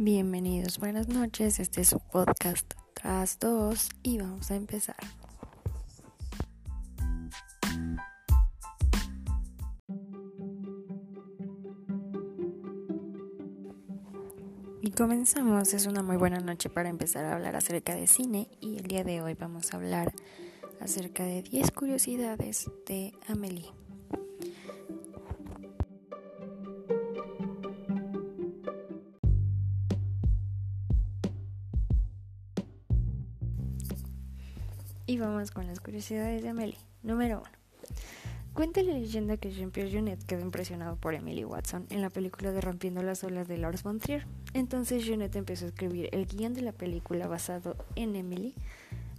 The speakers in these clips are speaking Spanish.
Bienvenidos, buenas noches. Este es su podcast Tras 2 y vamos a empezar. Y comenzamos, es una muy buena noche para empezar a hablar acerca de cine y el día de hoy vamos a hablar acerca de 10 curiosidades de Amelie. Y vamos con las curiosidades de Amelie. Número 1. Cuenta la leyenda que Jean-Pierre Junet quedó impresionado por Emily Watson en la película de Rompiendo las olas de Lars von Trier. Entonces Junet empezó a escribir el guion de la película basado en Emily,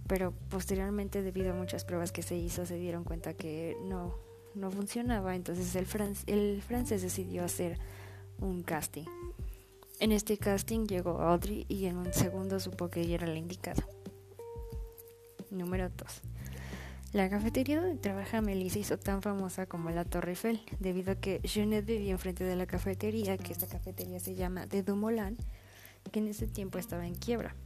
pero posteriormente debido a muchas pruebas que se hizo se dieron cuenta que no, no funcionaba, entonces el, el francés decidió hacer un casting. En este casting llegó Audrey y en un segundo supo que ella era la indicada. Número 2. La cafetería donde trabaja Melissa hizo tan famosa como la Torre Eiffel, debido a que Jeanette vivía enfrente de la cafetería, que esta cafetería se llama de Dumoulin, que en ese tiempo estaba en quiebra.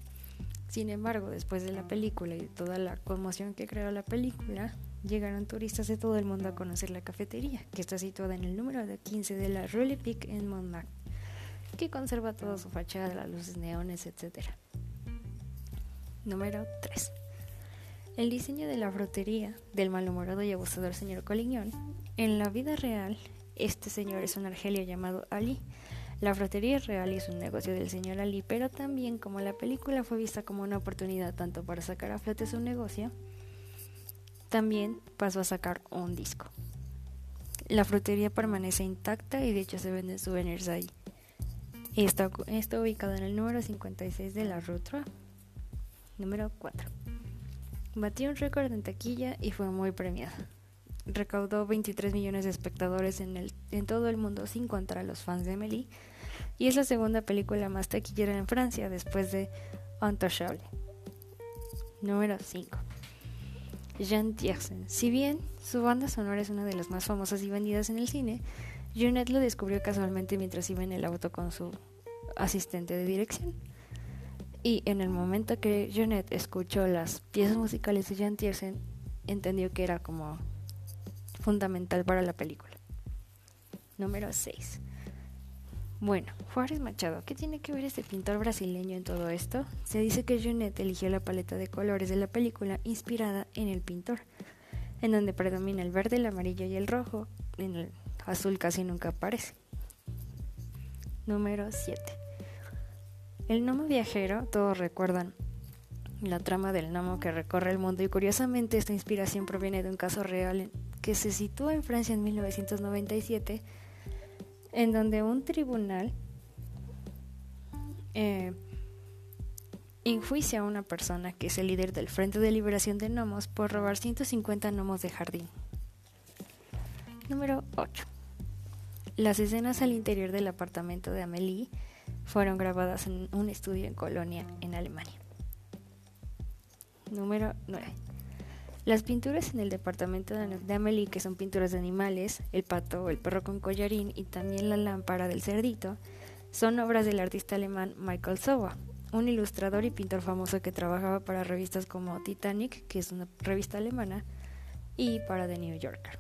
Sin embargo, después de la película y de toda la conmoción que creó la película, llegaron turistas de todo el mundo a conocer la cafetería, que está situada en el número 15 de la Rue Pic en Montmartre, que conserva toda su fachada, las luces neones, etc. Número 3. El diseño de la frutería del malhumorado y abusador señor Colignon. En la vida real, este señor es un argelio llamado Ali. La frutería es real y es un negocio del señor Ali, pero también como la película fue vista como una oportunidad tanto para sacar a flote su negocio, también pasó a sacar un disco. La frutería permanece intacta y de hecho se venden souvenirs ahí. Está, está ubicado en el número 56 de la ruta. Número 4. Batió un récord en taquilla y fue muy premiada. Recaudó 23 millones de espectadores en, el, en todo el mundo sin contar los fans de Emily y es la segunda película más taquillera en Francia después de Untouchable. Número 5. Jean Tiersen. Si bien su banda sonora es una de las más famosas y vendidas en el cine, Jeanette lo descubrió casualmente mientras iba en el auto con su asistente de dirección. Y en el momento que Jeanette escuchó las piezas musicales de Jean Tiersen, entendió que era como fundamental para la película. Número 6. Bueno, Juárez Machado, ¿qué tiene que ver este pintor brasileño en todo esto? Se dice que Jeanette eligió la paleta de colores de la película inspirada en el pintor, en donde predomina el verde, el amarillo y el rojo, en el azul casi nunca aparece. Número 7. El gnomo viajero, todos recuerdan la trama del gnomo que recorre el mundo y curiosamente esta inspiración proviene de un caso real que se sitúa en Francia en 1997 en donde un tribunal eh, enjuicia a una persona que es el líder del Frente de Liberación de Gnomos por robar 150 gnomos de jardín. Número 8. Las escenas al interior del apartamento de Amélie fueron grabadas en un estudio en Colonia, en Alemania. Número 9. Las pinturas en el departamento de Amelie, que son pinturas de animales, el pato, el perro con collarín y también la lámpara del cerdito, son obras del artista alemán Michael Sowa, un ilustrador y pintor famoso que trabajaba para revistas como Titanic, que es una revista alemana, y para The New Yorker.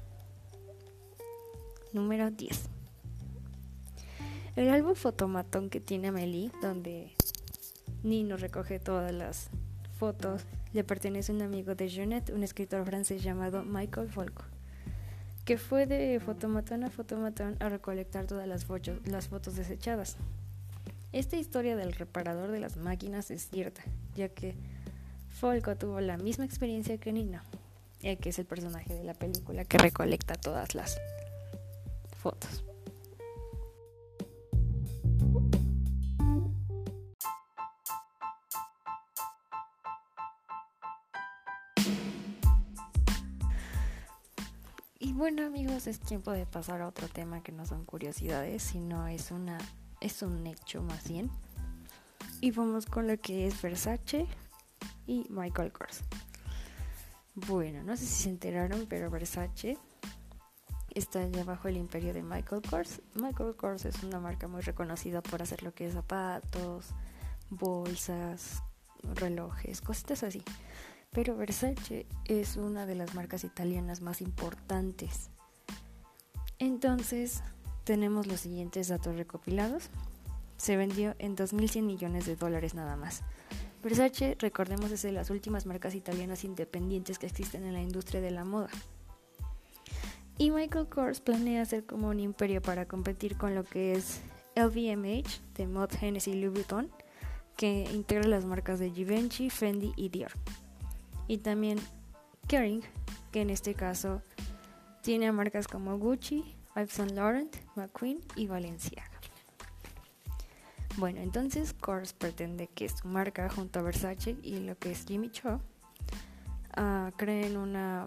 Número 10. El álbum fotomatón que tiene Amelie, donde Nino recoge todas las fotos, le pertenece a un amigo de Jeanette, un escritor francés llamado Michael Folco, que fue de fotomatón a fotomatón a recolectar todas las, fotos, las fotos desechadas. Esta historia del reparador de las máquinas es cierta, ya que Folco tuvo la misma experiencia que Nino, que es el personaje de la película que recolecta todas las fotos. Es tiempo de pasar a otro tema que no son curiosidades, sino es una es un hecho más bien. Y vamos con lo que es Versace y Michael Kors. Bueno, no sé si se enteraron, pero Versace está ya bajo el imperio de Michael Kors. Michael Kors es una marca muy reconocida por hacer lo que es zapatos, bolsas, relojes, cositas así. Pero Versace es una de las marcas italianas más importantes. Entonces, tenemos los siguientes datos recopilados. Se vendió en 2.100 millones de dólares nada más. Versace, recordemos, es de las últimas marcas italianas independientes que existen en la industria de la moda. Y Michael Kors planea hacer como un imperio para competir con lo que es LVMH de Mod Hennessy Louis Vuitton, que integra las marcas de Givenchy, Fendi y Dior. Y también Kering, que en este caso tiene marcas como Gucci, Yves Saint Laurent, McQueen y Valenciaga. Bueno, entonces Kors pretende que su marca junto a Versace y lo que es Jimmy Choo uh, creen una,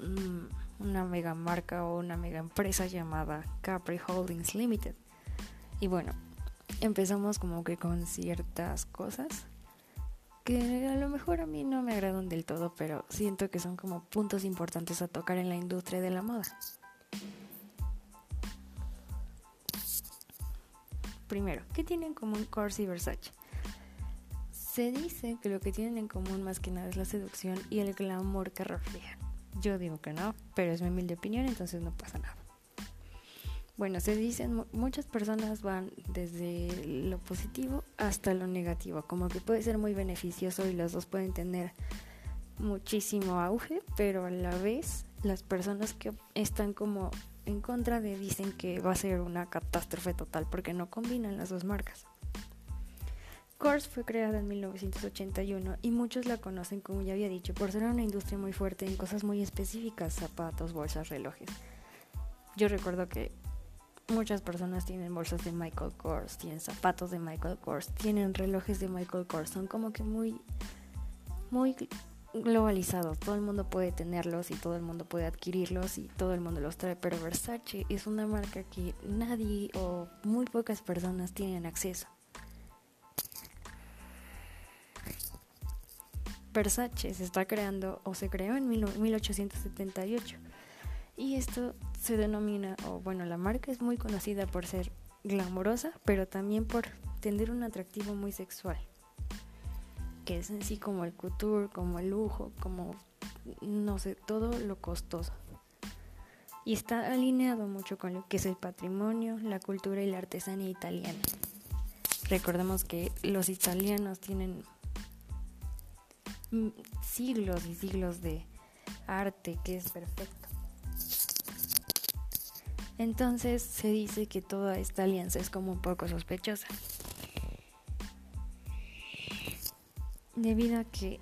mm, una mega marca o una mega empresa llamada Capri Holdings Limited. Y bueno, empezamos como que con ciertas cosas que a lo mejor a mí no me agradan del todo, pero siento que son como puntos importantes a tocar en la industria de la moda. Primero, ¿qué tienen en común Kors y Versace? Se dice que lo que tienen en común más que nada es la seducción y el glamour que reflejan. Yo digo que no, pero es mi humilde opinión, entonces no pasa nada. Bueno, se dicen, muchas personas van desde lo positivo hasta lo negativo, como que puede ser muy beneficioso y los dos pueden tener muchísimo auge, pero a la vez las personas que están como en contra de dicen que va a ser una catástrofe total porque no combinan las dos marcas. Kors fue creada en 1981 y muchos la conocen, como ya había dicho, por ser una industria muy fuerte en cosas muy específicas, zapatos, bolsas, relojes. Yo recuerdo que muchas personas tienen bolsas de Michael Kors, tienen zapatos de Michael Kors, tienen relojes de Michael Kors, son como que muy muy globalizados, todo el mundo puede tenerlos y todo el mundo puede adquirirlos y todo el mundo los trae, pero Versace es una marca que nadie o muy pocas personas tienen acceso. Versace se está creando o se creó en 1878 y esto se denomina, o bueno, la marca es muy conocida por ser glamorosa, pero también por tener un atractivo muy sexual que es en sí como el couture, como el lujo, como no sé, todo lo costoso. Y está alineado mucho con lo que es el patrimonio, la cultura y la artesanía italiana. Recordemos que los italianos tienen siglos y siglos de arte que es perfecto. Entonces se dice que toda esta alianza es como un poco sospechosa. Debido a que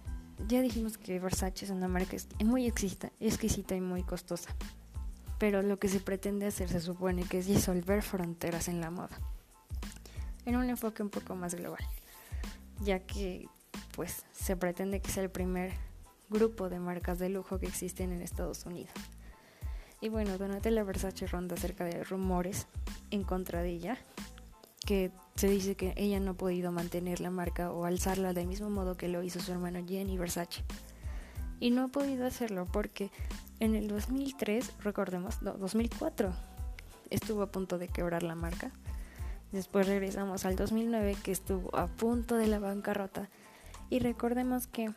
ya dijimos que Versace es una marca muy exquisita, exquisita y muy costosa. Pero lo que se pretende hacer se supone que es disolver fronteras en la moda. En un enfoque un poco más global. Ya que pues se pretende que sea el primer grupo de marcas de lujo que existen en Estados Unidos. Y bueno, Donatella Versace ronda acerca de rumores en contra de ella, que se dice que ella no ha podido mantener la marca o alzarla del mismo modo que lo hizo su hermano Jenny Versace. Y no ha podido hacerlo porque en el 2003, recordemos, no, 2004, estuvo a punto de quebrar la marca. Después regresamos al 2009 que estuvo a punto de la bancarrota. Y recordemos que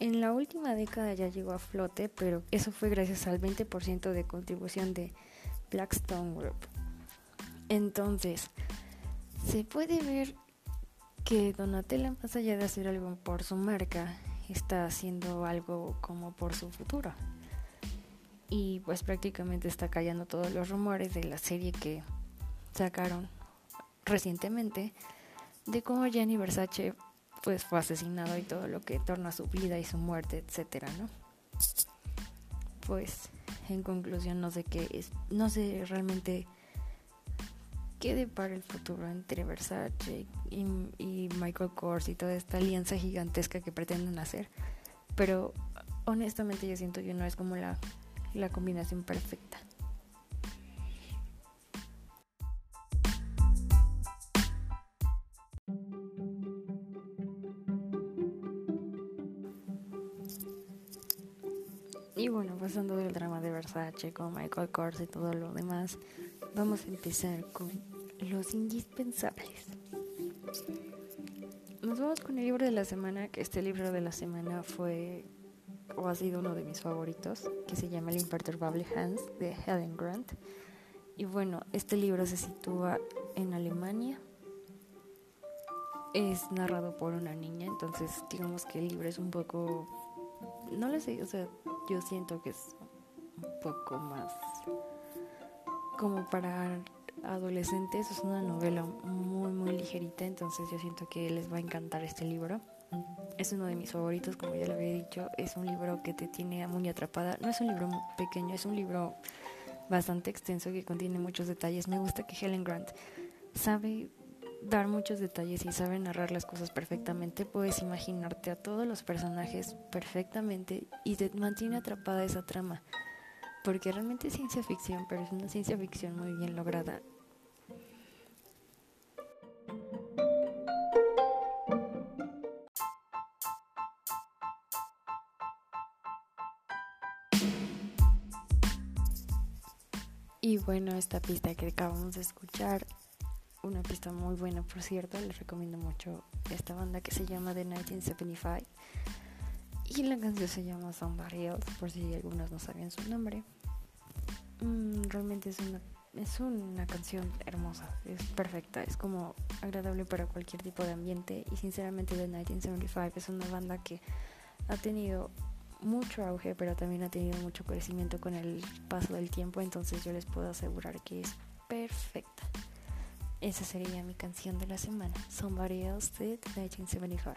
en la última década ya llegó a flote, pero eso fue gracias al 20% de contribución de Blackstone Group. Entonces, se puede ver que Donatella, más allá de hacer algo por su marca, está haciendo algo como por su futuro. Y pues prácticamente está callando todos los rumores de la serie que sacaron recientemente de cómo Gianni Versace pues fue asesinado y todo lo que torna su vida y su muerte, etcétera, ¿no? Pues en conclusión no sé qué es, no sé realmente quede para el futuro entre Versace y, y, Michael Kors y toda esta alianza gigantesca que pretenden hacer. Pero honestamente yo siento que no es como la, la combinación perfecta. Y bueno, pasando del drama de Versace con Michael Kors y todo lo demás, vamos a empezar con los indispensables. Nos vamos con el libro de la semana, que este libro de la semana fue o ha sido uno de mis favoritos, que se llama El imperturbable Hans de Helen Grant. Y bueno, este libro se sitúa en Alemania. Es narrado por una niña, entonces digamos que el libro es un poco no lo sé, o sea, yo siento que es un poco más como para adolescentes, es una novela muy muy ligerita, entonces yo siento que les va a encantar este libro. Es uno de mis favoritos, como ya lo había dicho, es un libro que te tiene muy atrapada. No es un libro pequeño, es un libro bastante extenso que contiene muchos detalles. Me gusta que Helen Grant sabe dar muchos detalles y sabe narrar las cosas perfectamente, puedes imaginarte a todos los personajes perfectamente y te mantiene atrapada esa trama. Porque realmente es ciencia ficción, pero es una ciencia ficción muy bien lograda. Y bueno, esta pista que acabamos de escuchar una pista muy buena, por cierto. Les recomiendo mucho esta banda que se llama The 1975. Y la canción se llama Somebody Else, por si algunos no sabían su nombre. Mm, realmente es una, es una canción hermosa, es perfecta, es como agradable para cualquier tipo de ambiente. Y sinceramente, The 1975 es una banda que ha tenido mucho auge, pero también ha tenido mucho crecimiento con el paso del tiempo. Entonces, yo les puedo asegurar que es perfecta. Esa sería mi canción de la semana, Somebody Else Did 1975.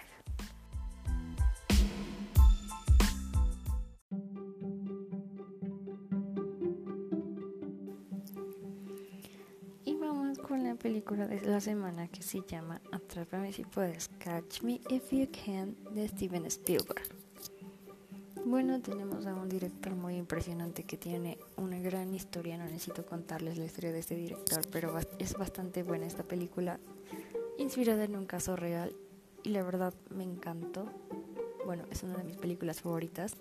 Película de la semana que se llama Atrápame si puedes, Catch Me If You Can de Steven Spielberg. Bueno, tenemos a un director muy impresionante que tiene una gran historia. No necesito contarles la historia de este director, pero es bastante buena esta película, inspirada en un caso real y la verdad me encantó. Bueno, es una de mis películas favoritas.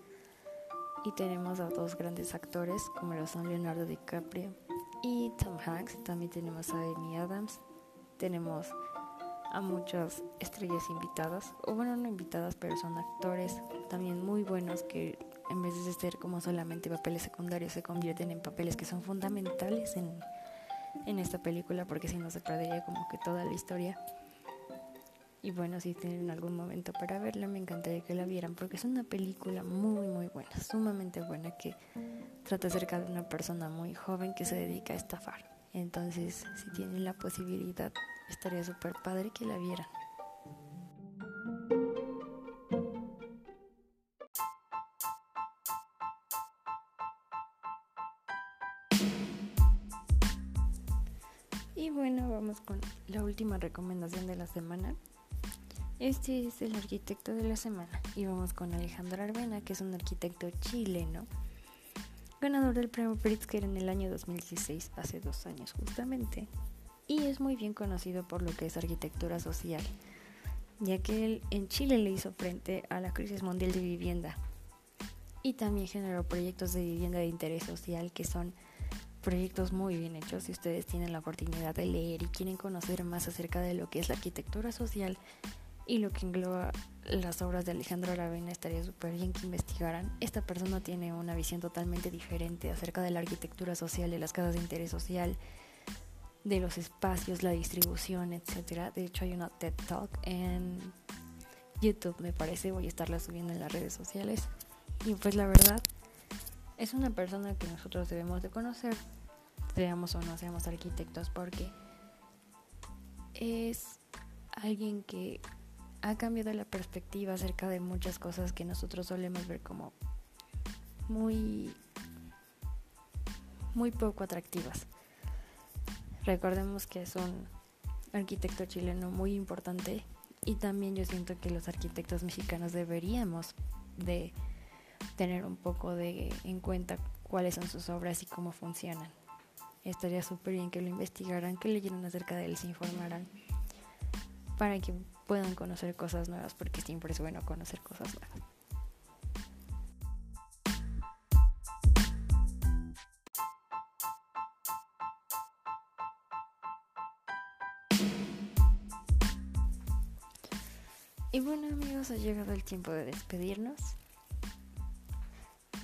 Y tenemos a dos grandes actores, como lo son Leonardo DiCaprio y Tom Hanks. También tenemos a Amy Adams. Tenemos a muchas estrellas invitadas, o bueno, no invitadas, pero son actores también muy buenos que en vez de ser como solamente papeles secundarios se convierten en papeles que son fundamentales en, en esta película porque si no se perdería como que toda la historia. Y bueno, si tienen algún momento para verla, me encantaría que la vieran porque es una película muy, muy buena, sumamente buena que trata acerca de una persona muy joven que se dedica a estafar. Entonces, si tienen la posibilidad, estaría súper padre que la vieran. Y bueno, vamos con la última recomendación de la semana. Este es el arquitecto de la semana y vamos con Alejandro Arbena, que es un arquitecto chileno, ganador del premio Pritzker en el año 2016, hace dos años justamente y es muy bien conocido por lo que es arquitectura social, ya que él en Chile le hizo frente a la crisis mundial de vivienda y también generó proyectos de vivienda de interés social que son proyectos muy bien hechos. Si ustedes tienen la oportunidad de leer y quieren conocer más acerca de lo que es la arquitectura social y lo que engloba las obras de Alejandro Aravena, estaría súper bien que investigaran. Esta persona tiene una visión totalmente diferente acerca de la arquitectura social, de las casas de interés social de los espacios, la distribución, etcétera. De hecho, hay una TED Talk en YouTube, me parece. Voy a estarla subiendo en las redes sociales. Y pues la verdad, es una persona que nosotros debemos de conocer, seamos o no seamos arquitectos, porque es alguien que ha cambiado la perspectiva acerca de muchas cosas que nosotros solemos ver como muy muy poco atractivas. Recordemos que es un arquitecto chileno muy importante y también yo siento que los arquitectos mexicanos deberíamos de tener un poco de en cuenta cuáles son sus obras y cómo funcionan. Estaría súper bien que lo investigaran, que leyeran acerca de él, se informaran para que puedan conocer cosas nuevas, porque siempre es bueno conocer cosas nuevas. Y bueno amigos, ha llegado el tiempo de despedirnos,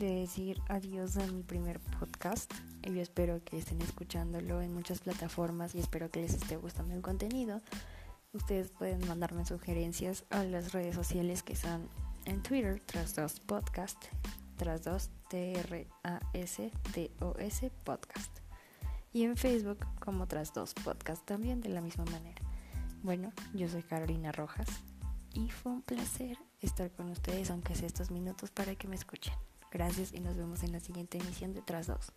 de decir adiós a mi primer podcast. Y Yo espero que estén escuchándolo en muchas plataformas y espero que les esté gustando el contenido. Ustedes pueden mandarme sugerencias a las redes sociales que son en Twitter, tras dos podcast, tras dos T-R-A-S-T-O-S podcast. Y en Facebook como tras dos podcast también de la misma manera. Bueno, yo soy Carolina Rojas y fue un placer estar con ustedes, aunque sea estos minutos, para que me escuchen. Gracias y nos vemos en la siguiente emisión de Tras dos.